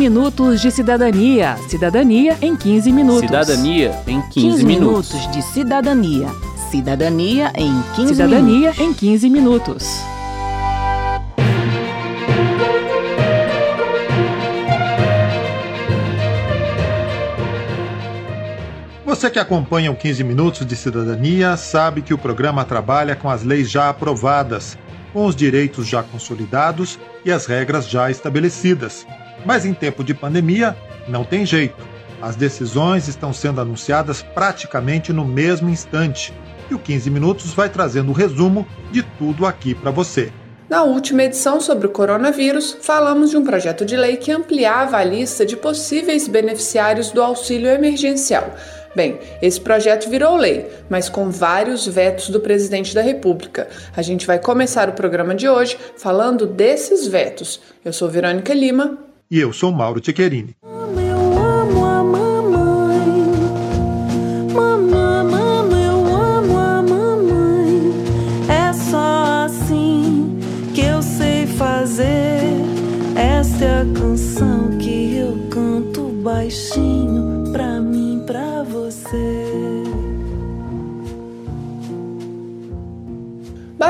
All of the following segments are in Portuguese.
minutos de cidadania. Cidadania em 15 minutos. Cidadania em 15, 15 minutos. minutos de cidadania. Cidadania em 15 Cidadania minutos. em 15 minutos. Você que acompanha o 15 Minutos de Cidadania sabe que o programa trabalha com as leis já aprovadas, com os direitos já consolidados e as regras já estabelecidas. Mas em tempo de pandemia, não tem jeito. As decisões estão sendo anunciadas praticamente no mesmo instante. E o 15 Minutos vai trazendo o resumo de tudo aqui para você. Na última edição sobre o coronavírus, falamos de um projeto de lei que ampliava a lista de possíveis beneficiários do auxílio emergencial. Bem, esse projeto virou lei, mas com vários vetos do presidente da República. A gente vai começar o programa de hoje falando desses vetos. Eu sou Verônica Lima. E eu sou Mauro Tchequerini.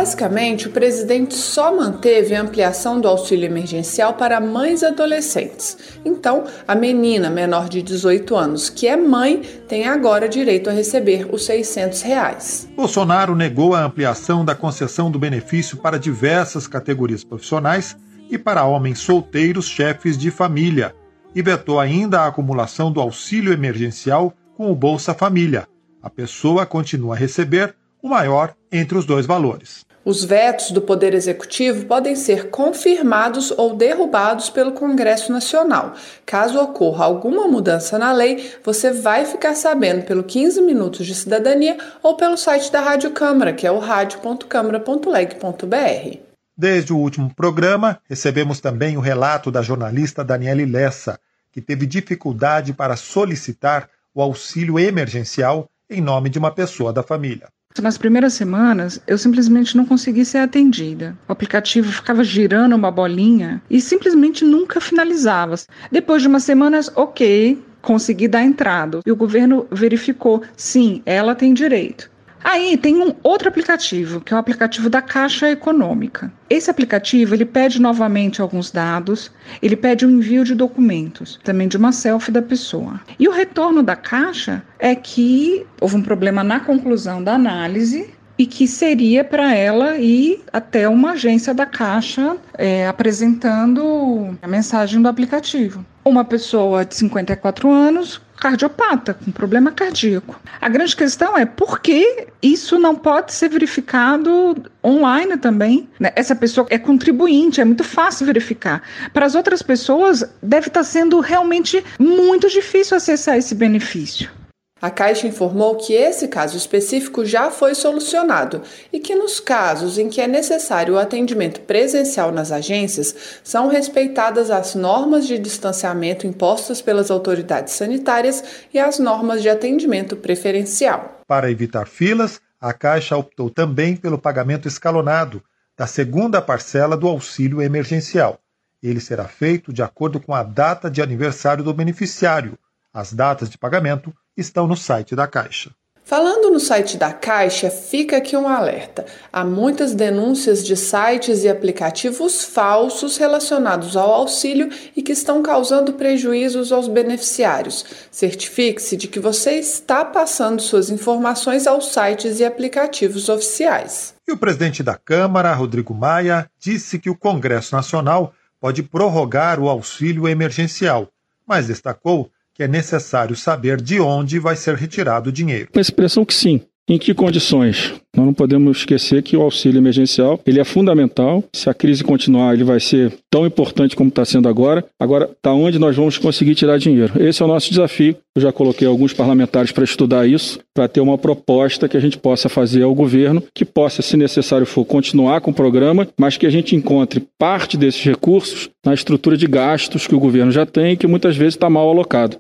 Basicamente, o presidente só manteve a ampliação do auxílio emergencial para mães adolescentes. Então, a menina menor de 18 anos que é mãe tem agora direito a receber os 600 reais. Bolsonaro negou a ampliação da concessão do benefício para diversas categorias profissionais e para homens solteiros chefes de família, e vetou ainda a acumulação do auxílio emergencial com o Bolsa Família. A pessoa continua a receber o maior entre os dois valores. Os vetos do Poder Executivo podem ser confirmados ou derrubados pelo Congresso Nacional. Caso ocorra alguma mudança na lei, você vai ficar sabendo pelo 15 Minutos de Cidadania ou pelo site da Rádio Câmara, que é o radio.câmara.leg.br. Desde o último programa, recebemos também o relato da jornalista Daniele Lessa, que teve dificuldade para solicitar o auxílio emergencial em nome de uma pessoa da família. Nas primeiras semanas, eu simplesmente não consegui ser atendida. O aplicativo ficava girando uma bolinha e simplesmente nunca finalizava. Depois de umas semanas, ok, consegui dar entrada. E o governo verificou, sim, ela tem direito. Aí tem um outro aplicativo, que é o aplicativo da Caixa Econômica. Esse aplicativo ele pede novamente alguns dados, ele pede o envio de documentos, também de uma selfie da pessoa. E o retorno da Caixa é que houve um problema na conclusão da análise e que seria para ela ir até uma agência da Caixa é, apresentando a mensagem do aplicativo. Uma pessoa de 54 anos, cardiopata, com problema cardíaco. A grande questão é por que isso não pode ser verificado online também? né? Essa pessoa é contribuinte, é muito fácil verificar. Para as outras pessoas, deve estar sendo realmente muito difícil acessar esse benefício. A Caixa informou que esse caso específico já foi solucionado e que, nos casos em que é necessário o atendimento presencial nas agências, são respeitadas as normas de distanciamento impostas pelas autoridades sanitárias e as normas de atendimento preferencial. Para evitar filas, a Caixa optou também pelo pagamento escalonado da segunda parcela do auxílio emergencial. Ele será feito de acordo com a data de aniversário do beneficiário. As datas de pagamento estão no site da Caixa. Falando no site da Caixa, fica aqui um alerta. Há muitas denúncias de sites e aplicativos falsos relacionados ao auxílio e que estão causando prejuízos aos beneficiários. Certifique-se de que você está passando suas informações aos sites e aplicativos oficiais. E o presidente da Câmara, Rodrigo Maia, disse que o Congresso Nacional pode prorrogar o auxílio emergencial, mas destacou é necessário saber de onde vai ser retirado o dinheiro. A expressão que sim. Em que condições? Nós não podemos esquecer que o auxílio emergencial ele é fundamental. Se a crise continuar, ele vai ser tão importante como está sendo agora. Agora, da onde nós vamos conseguir tirar dinheiro? Esse é o nosso desafio. Eu já coloquei alguns parlamentares para estudar isso, para ter uma proposta que a gente possa fazer ao governo, que possa, se necessário for, continuar com o programa, mas que a gente encontre parte desses recursos na estrutura de gastos que o governo já tem e que muitas vezes está mal alocado.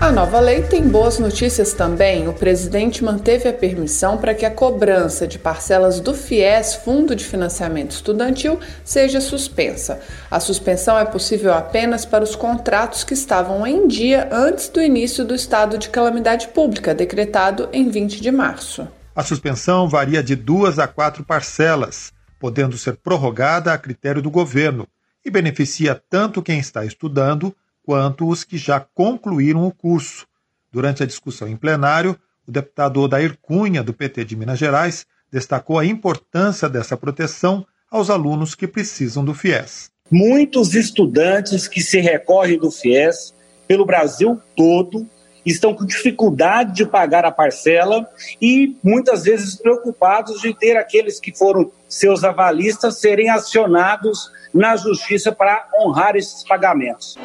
A nova lei tem boas notícias também. O presidente manteve a permissão para que a cobrança de parcelas do FIES, Fundo de Financiamento Estudantil, seja suspensa. A suspensão é possível apenas para os contratos que estavam em dia antes do início do estado de calamidade pública, decretado em 20 de março. A suspensão varia de duas a quatro parcelas, podendo ser prorrogada a critério do governo, e beneficia tanto quem está estudando quanto os que já concluíram o curso. Durante a discussão em plenário, o deputado Odair Cunha, do PT de Minas Gerais, destacou a importância dessa proteção aos alunos que precisam do FIES. Muitos estudantes que se recorrem do FIES pelo Brasil todo estão com dificuldade de pagar a parcela e muitas vezes preocupados de ter aqueles que foram seus avalistas serem acionados na justiça para honrar esses pagamentos.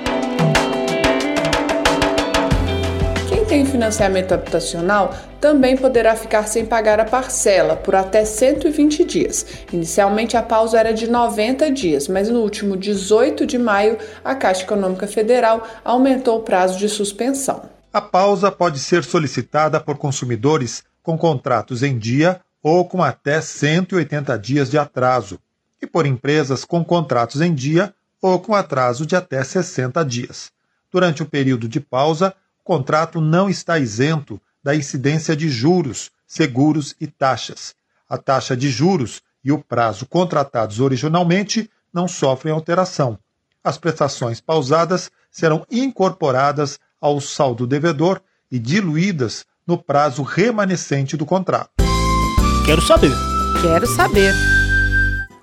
Tem financiamento habitacional também poderá ficar sem pagar a parcela por até 120 dias. Inicialmente a pausa era de 90 dias, mas no último 18 de maio a Caixa Econômica Federal aumentou o prazo de suspensão. A pausa pode ser solicitada por consumidores com contratos em dia ou com até 180 dias de atraso, e por empresas com contratos em dia ou com atraso de até 60 dias. Durante o período de pausa, o contrato não está isento da incidência de juros, seguros e taxas. A taxa de juros e o prazo contratados originalmente não sofrem alteração. As prestações pausadas serão incorporadas ao saldo devedor e diluídas no prazo remanescente do contrato. Quero saber. Quero saber.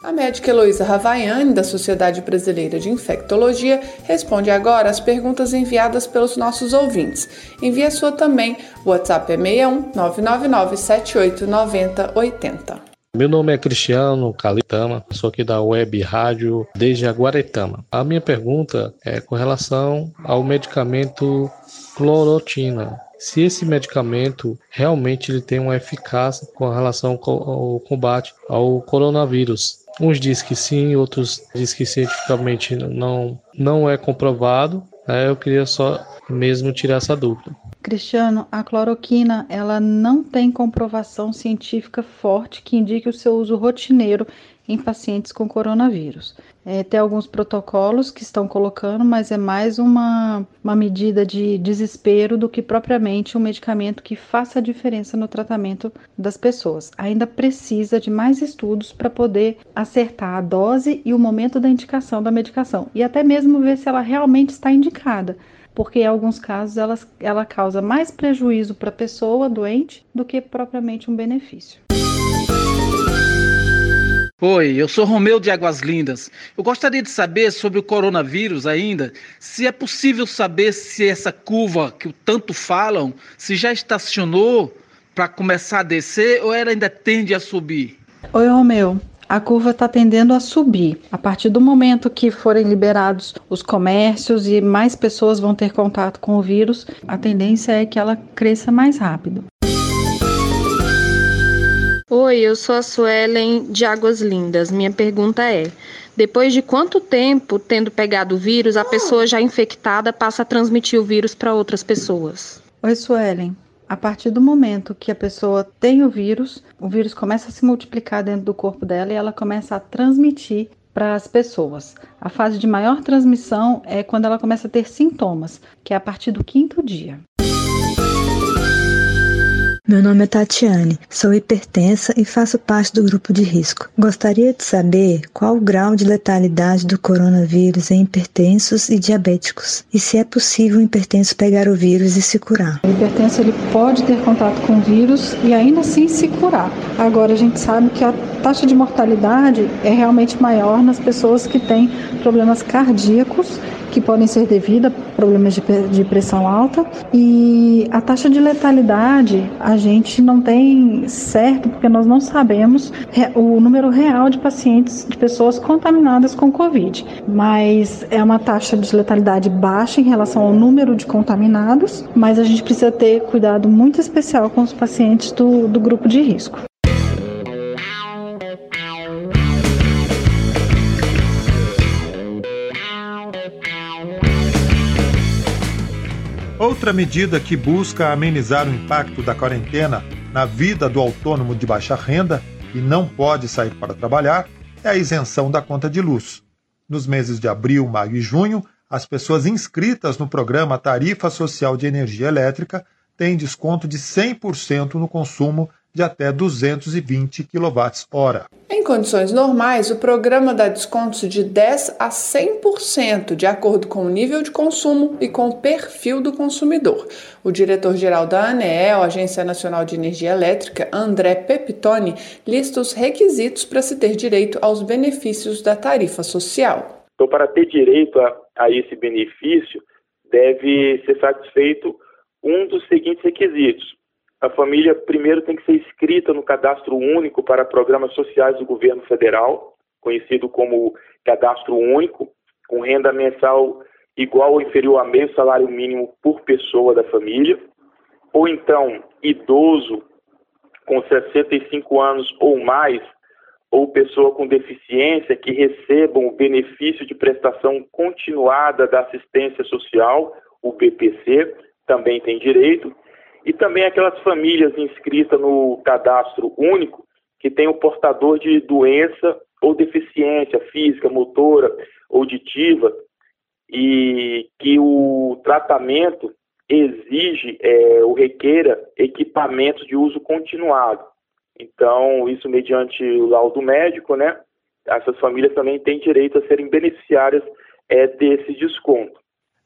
A médica Heloísa Ravaiani, da Sociedade Brasileira de Infectologia, responde agora às perguntas enviadas pelos nossos ouvintes. Envie a sua também. O WhatsApp é 61 999 7890 80. Meu nome é Cristiano Calitama, sou aqui da Web Rádio desde Aguaretama. A minha pergunta é com relação ao medicamento clorotina se esse medicamento realmente ele tem uma eficácia com relação ao combate ao coronavírus. Uns dizem que sim, outros dizem que cientificamente não, não é comprovado. Né? Eu queria só mesmo tirar essa dúvida. Cristiano, a cloroquina ela não tem comprovação científica forte que indique o seu uso rotineiro em pacientes com coronavírus. É, tem alguns protocolos que estão colocando, mas é mais uma, uma medida de desespero do que propriamente um medicamento que faça a diferença no tratamento das pessoas. Ainda precisa de mais estudos para poder acertar a dose e o momento da indicação da medicação e até mesmo ver se ela realmente está indicada porque em alguns casos ela, ela causa mais prejuízo para a pessoa doente do que propriamente um benefício. Oi, eu sou Romeu de Águas Lindas. Eu gostaria de saber sobre o coronavírus ainda, se é possível saber se essa curva que tanto falam, se já estacionou para começar a descer ou ela ainda tende a subir? Oi, Romeu. A curva está tendendo a subir. A partir do momento que forem liberados os comércios e mais pessoas vão ter contato com o vírus, a tendência é que ela cresça mais rápido. Oi, eu sou a Suelen de Águas Lindas. Minha pergunta é: depois de quanto tempo, tendo pegado o vírus, a pessoa já infectada passa a transmitir o vírus para outras pessoas? Oi, Suelen. A partir do momento que a pessoa tem o vírus, o vírus começa a se multiplicar dentro do corpo dela e ela começa a transmitir para as pessoas. A fase de maior transmissão é quando ela começa a ter sintomas, que é a partir do quinto dia. Meu nome é Tatiane, sou hipertensa e faço parte do grupo de risco. Gostaria de saber qual o grau de letalidade do coronavírus em hipertensos e diabéticos e se é possível o hipertenso pegar o vírus e se curar. O hipertenso ele pode ter contato com o vírus e ainda assim se curar. Agora a gente sabe que a taxa de mortalidade é realmente maior nas pessoas que têm problemas cardíacos que podem ser devido a problemas de, de pressão alta e a taxa de letalidade a gente não tem certo porque nós não sabemos o número real de pacientes, de pessoas contaminadas com Covid, mas é uma taxa de letalidade baixa em relação ao número de contaminados, mas a gente precisa ter cuidado muito especial com os pacientes do, do grupo de risco. Outra medida que busca amenizar o impacto da quarentena na vida do autônomo de baixa renda e não pode sair para trabalhar é a isenção da conta de luz. Nos meses de abril, maio e junho, as pessoas inscritas no programa Tarifa Social de Energia Elétrica têm desconto de 100% no consumo de até 220 kWh. Em condições normais, o programa dá descontos de 10 a 100%, de acordo com o nível de consumo e com o perfil do consumidor. O diretor-geral da ANEEL, Agência Nacional de Energia Elétrica, André Pepitone, lista os requisitos para se ter direito aos benefícios da tarifa social. Então, para ter direito a, a esse benefício, deve ser satisfeito um dos seguintes requisitos a família primeiro tem que ser inscrita no cadastro único para programas sociais do governo federal, conhecido como cadastro único, com renda mensal igual ou inferior a meio salário mínimo por pessoa da família, ou então idoso com 65 anos ou mais, ou pessoa com deficiência que recebam o benefício de prestação continuada da assistência social, o BPC, também tem direito, e também aquelas famílias inscritas no cadastro único que tem o portador de doença ou deficiência física, motora, auditiva e que o tratamento exige é, ou requeira equipamentos de uso continuado. Então, isso mediante o laudo médico, né? Essas famílias também têm direito a serem beneficiárias é, desse desconto.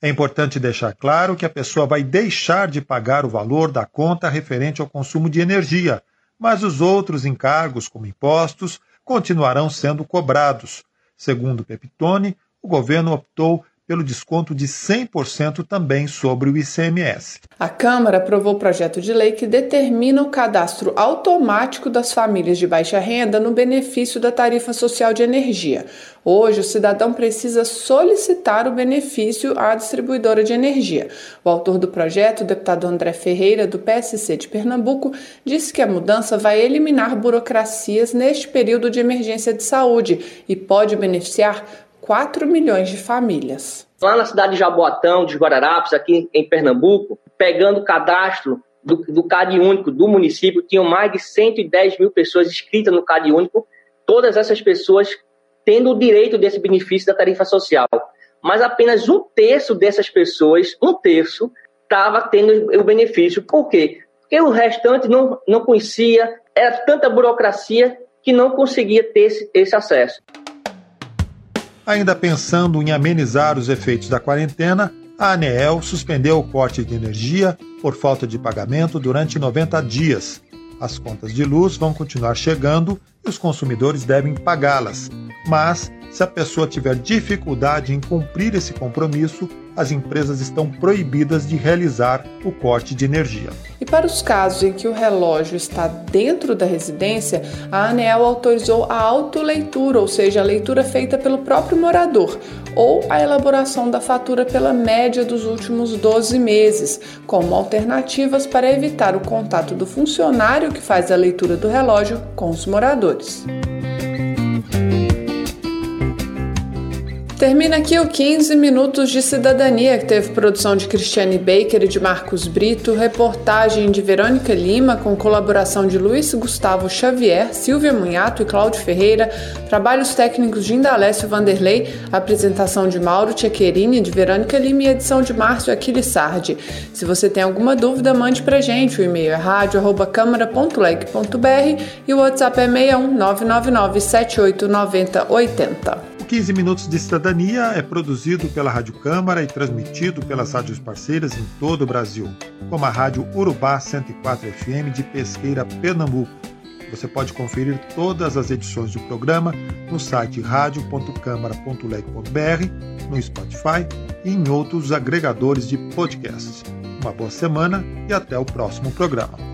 É importante deixar claro que a pessoa vai deixar de pagar o valor da conta referente ao consumo de energia, mas os outros encargos, como impostos, continuarão sendo cobrados. Segundo Pepitone, o governo optou pelo desconto de 100% também sobre o ICMS. A Câmara aprovou o projeto de lei que determina o cadastro automático das famílias de baixa renda no benefício da tarifa social de energia. Hoje, o cidadão precisa solicitar o benefício à distribuidora de energia. O autor do projeto, o deputado André Ferreira, do PSC de Pernambuco, disse que a mudança vai eliminar burocracias neste período de emergência de saúde e pode beneficiar 4 milhões de famílias. Lá na cidade de Jaboatão, de Guararapes, aqui em Pernambuco, pegando o cadastro do, do CAD único do município, tinham mais de 110 mil pessoas inscritas no CAD único, todas essas pessoas tendo o direito desse benefício da tarifa social. Mas apenas um terço dessas pessoas, um terço, estava tendo o benefício. Por quê? Porque o restante não, não conhecia, era tanta burocracia que não conseguia ter esse, esse acesso. Ainda pensando em amenizar os efeitos da quarentena, a ANEEL suspendeu o corte de energia por falta de pagamento durante 90 dias. As contas de luz vão continuar chegando e os consumidores devem pagá-las. Mas, se a pessoa tiver dificuldade em cumprir esse compromisso, as empresas estão proibidas de realizar o corte de energia. E para os casos em que o relógio está dentro da residência, a ANEL autorizou a autoleitura, ou seja, a leitura feita pelo próprio morador, ou a elaboração da fatura pela média dos últimos 12 meses, como alternativas para evitar o contato do funcionário que faz a leitura do relógio com os moradores. Termina aqui o 15 Minutos de Cidadania, que teve produção de Cristiane Baker e de Marcos Brito, reportagem de Verônica Lima, com colaboração de Luiz Gustavo Xavier, Silvia Munhato e Cláudio Ferreira, trabalhos técnicos de Indalécio Vanderlei, apresentação de Mauro Tchequerini, de Verônica Lima e edição de Márcio Aquiles Sardi. Se você tem alguma dúvida, mande pra gente. O e-mail é rádio.câmara.leg.br e o WhatsApp é 61 999 7890 80. 15 Minutos de Cidadania é produzido pela Rádio Câmara e transmitido pelas rádios parceiras em todo o Brasil, como a Rádio Urubá 104 FM de Pesqueira, Pernambuco. Você pode conferir todas as edições do programa no site radio.câmara.leg.br, no Spotify e em outros agregadores de podcasts. Uma boa semana e até o próximo programa.